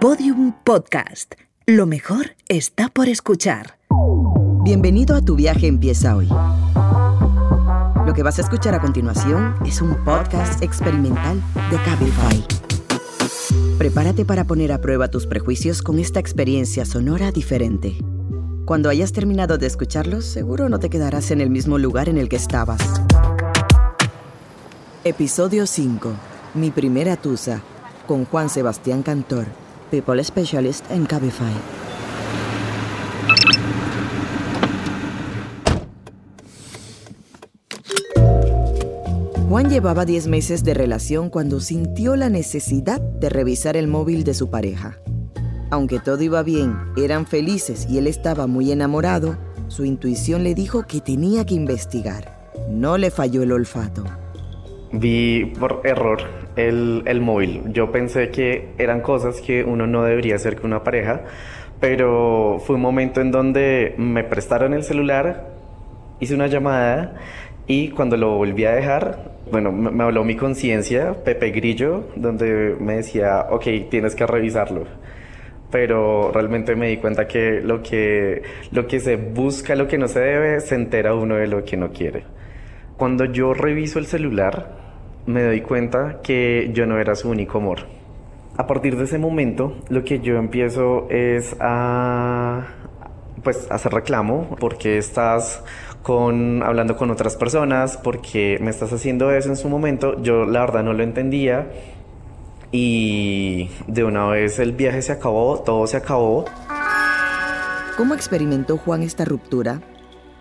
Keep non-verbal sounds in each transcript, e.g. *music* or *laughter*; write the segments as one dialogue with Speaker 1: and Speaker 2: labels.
Speaker 1: Podium Podcast. Lo mejor está por escuchar.
Speaker 2: Bienvenido a Tu viaje empieza hoy. Lo que vas a escuchar a continuación es un podcast experimental de Cabify. Prepárate para poner a prueba tus prejuicios con esta experiencia sonora diferente. Cuando hayas terminado de escucharlos, seguro no te quedarás en el mismo lugar en el que estabas. Episodio 5. Mi primera tusa. Con Juan Sebastián Cantor, People Specialist en Cabify. Juan llevaba 10 meses de relación cuando sintió la necesidad de revisar el móvil de su pareja. Aunque todo iba bien, eran felices y él estaba muy enamorado, su intuición le dijo que tenía que investigar. No le falló el olfato.
Speaker 3: Vi por error el, el, móvil. Yo pensé que eran cosas que uno no debería hacer con una pareja, pero fue un momento en donde me prestaron el celular, hice una llamada y cuando lo volví a dejar, bueno, me, habló mi conciencia, Pepe Grillo, donde me decía, ok, tienes que revisarlo pero realmente me di cuenta que lo que lo que se busca, lo que no se debe, se entera uno de lo que no quiere. Cuando yo reviso el celular, me doy cuenta que yo no era su único amor. A partir de ese momento, lo que yo empiezo es a pues hacer reclamo porque estás con hablando con otras personas, porque me estás haciendo eso en su momento. Yo la verdad no lo entendía y de una vez el viaje se acabó, todo se acabó.
Speaker 2: ¿Cómo experimentó Juan esta ruptura?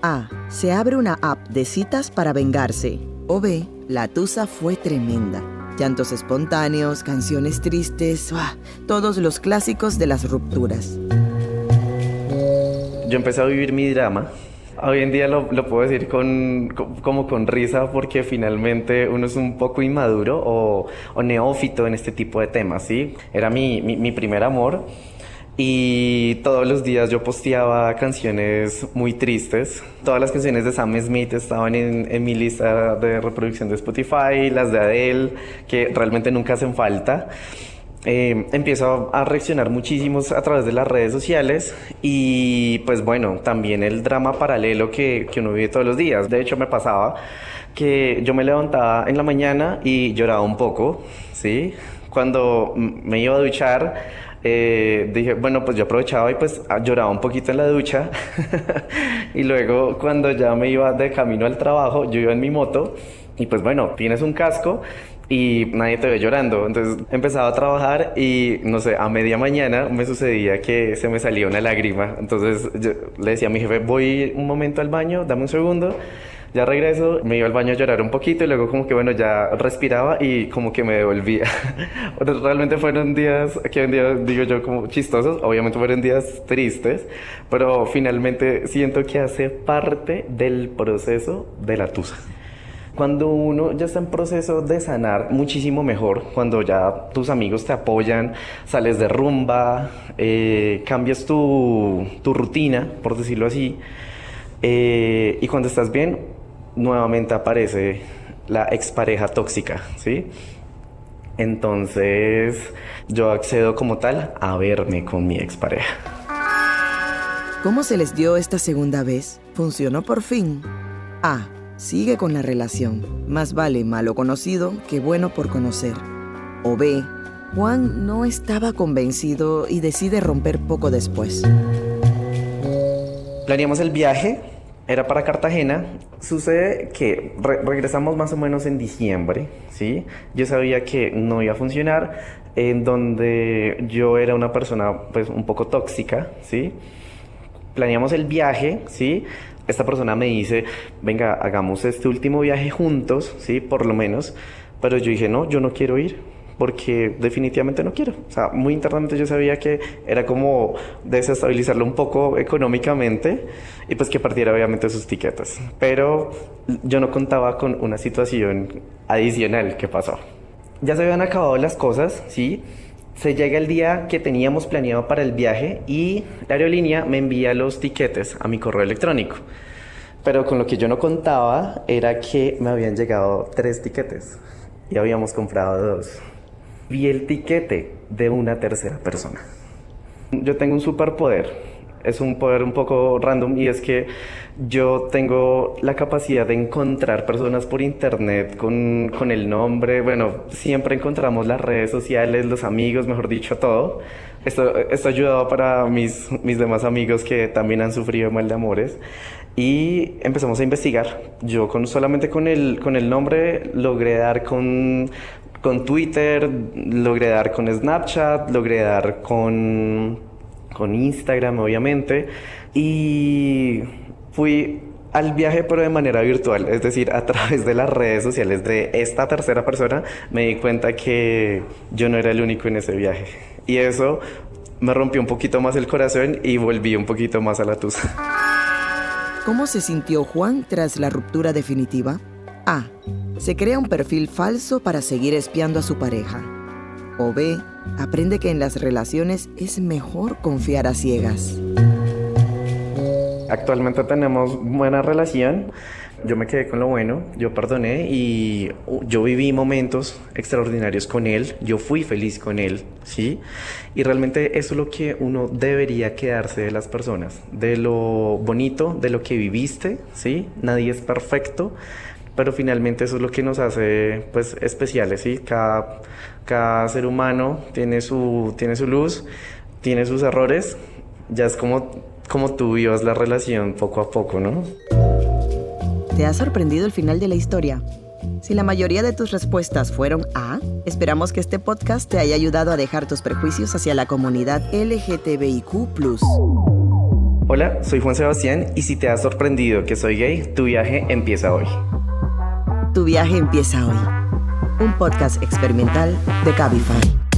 Speaker 2: A. Se abre una app de citas para vengarse. O B. La tusa fue tremenda. Llantos espontáneos, canciones tristes, ¡uah! todos los clásicos de las rupturas.
Speaker 3: Yo empecé a vivir mi drama Hoy en día lo, lo puedo decir con, como con risa porque finalmente uno es un poco inmaduro o, o neófito en este tipo de temas, ¿sí? Era mi, mi, mi primer amor y todos los días yo posteaba canciones muy tristes. Todas las canciones de Sam Smith estaban en, mi lista de reproducción de Spotify, las de Adele, que realmente nunca hacen falta eh, empiezo a reaccionar muchísimo a través de las redes sociales y pues bueno, también el drama paralelo que, que uno vive todos los días. De hecho me pasaba que yo me levantaba en la mañana y lloraba un poco, ¿sí? Cuando me iba a duchar, eh, dije, bueno, pues yo aprovechaba y pues lloraba un poquito en la ducha. *laughs* y luego cuando ya me iba de camino al trabajo, yo iba en mi moto y pues bueno, tienes un casco y nadie te ve llorando. Entonces empezaba a trabajar y no sé, a media mañana me sucedía que se me salía una lágrima. Entonces yo le decía a mi jefe, voy un momento al baño, dame un segundo. Ya regreso, me iba al baño a llorar un poquito y luego como que bueno, ya respiraba y como que me devolvía. *laughs* Realmente fueron días, que un día digo yo como chistosos, obviamente fueron días tristes, pero finalmente siento que hace parte del proceso de la tusa. Cuando uno ya está en proceso de sanar, muchísimo mejor. Cuando ya tus amigos te apoyan, sales de rumba, eh, cambias tu, tu, rutina, por decirlo así. Eh, y cuando estás bien, nuevamente aparece la expareja tóxica, ¿sí? Entonces, yo accedo como tal a verme con mi expareja.
Speaker 2: ¿Cómo se les dio esta segunda vez? ¿Funcionó por fin? A. Sigue con la relación. Más vale malo conocido que bueno por conocer. O B. Juan no estaba convencido y decide romper poco después.
Speaker 3: Planeamos el viaje, era para Cartagena. Sucede que re regresamos más o menos en diciembre, ¿sí? Yo sabía que no iba a funcionar, en donde yo era una persona pues un poco tóxica, ¿sí? Planeamos el viaje, ¿sí? esta persona me dice, venga, hagamos este último viaje juntos, ¿sí? Por lo menos. Pero yo dije, no, yo no quiero ir porque definitivamente no quiero. O sea, muy internamente yo sabía que era como desestabilizarlo un poco económicamente y pues que partiera obviamente sus tiquetas. Pero yo no contaba con una situación adicional que pasó. Ya se habían acabado las cosas, ¿sí? Se llega el día que teníamos planeado para el viaje y la aerolínea me envía los tiquetes a mi correo electrónico. Pero con lo que yo no contaba era que me habían llegado tres tiquetes y habíamos comprado dos. Vi el tiquete de una tercera persona. Yo tengo un superpoder es un poder un poco random y es que yo tengo la capacidad de encontrar personas por internet con, con, el nombre, bueno, siempre encontramos las redes sociales, los amigos, mejor dicho, todo. Esto, esto ha ayudado para mis, mis demás amigos que también han sufrido mal de amores y empezamos a investigar. Yo con, solamente con el, con el nombre logré dar con, con Twitter, logré dar con Snapchat, logré dar con con Instagram obviamente, y fui al viaje pero de manera virtual, es decir, a través de las redes sociales de esta tercera persona me di cuenta que yo no era el único en ese viaje. Y eso me rompió un poquito más el corazón y volví un poquito más a la tusa.
Speaker 2: ¿Cómo se sintió Juan tras la ruptura definitiva? A. Se crea un perfil falso para seguir espiando a su pareja. O B aprende que en las relaciones es mejor confiar a ciegas.
Speaker 3: Actualmente tenemos buena relación. Yo me quedé con lo bueno, yo perdoné y yo viví momentos extraordinarios con él, yo fui feliz con él, ¿sí? Y realmente eso es lo que uno debería quedarse de las personas, de lo bonito, de lo que viviste, ¿sí? Nadie es perfecto, pero finalmente eso es lo que nos hace pues especiales, ¿sí? Cada, cada ser humano tiene su, tiene su luz, tiene sus errores, ya es como, como tú vivas la relación poco a poco, ¿no?
Speaker 2: ¿Te ha sorprendido el final de la historia? Si la mayoría de tus respuestas fueron A, esperamos que este podcast te haya ayudado a dejar tus prejuicios hacia la comunidad LGTBIQ.
Speaker 3: Hola, soy Juan Sebastián y si te ha sorprendido que soy gay, tu viaje empieza hoy.
Speaker 2: Tu viaje empieza hoy. Un podcast experimental de Cabify.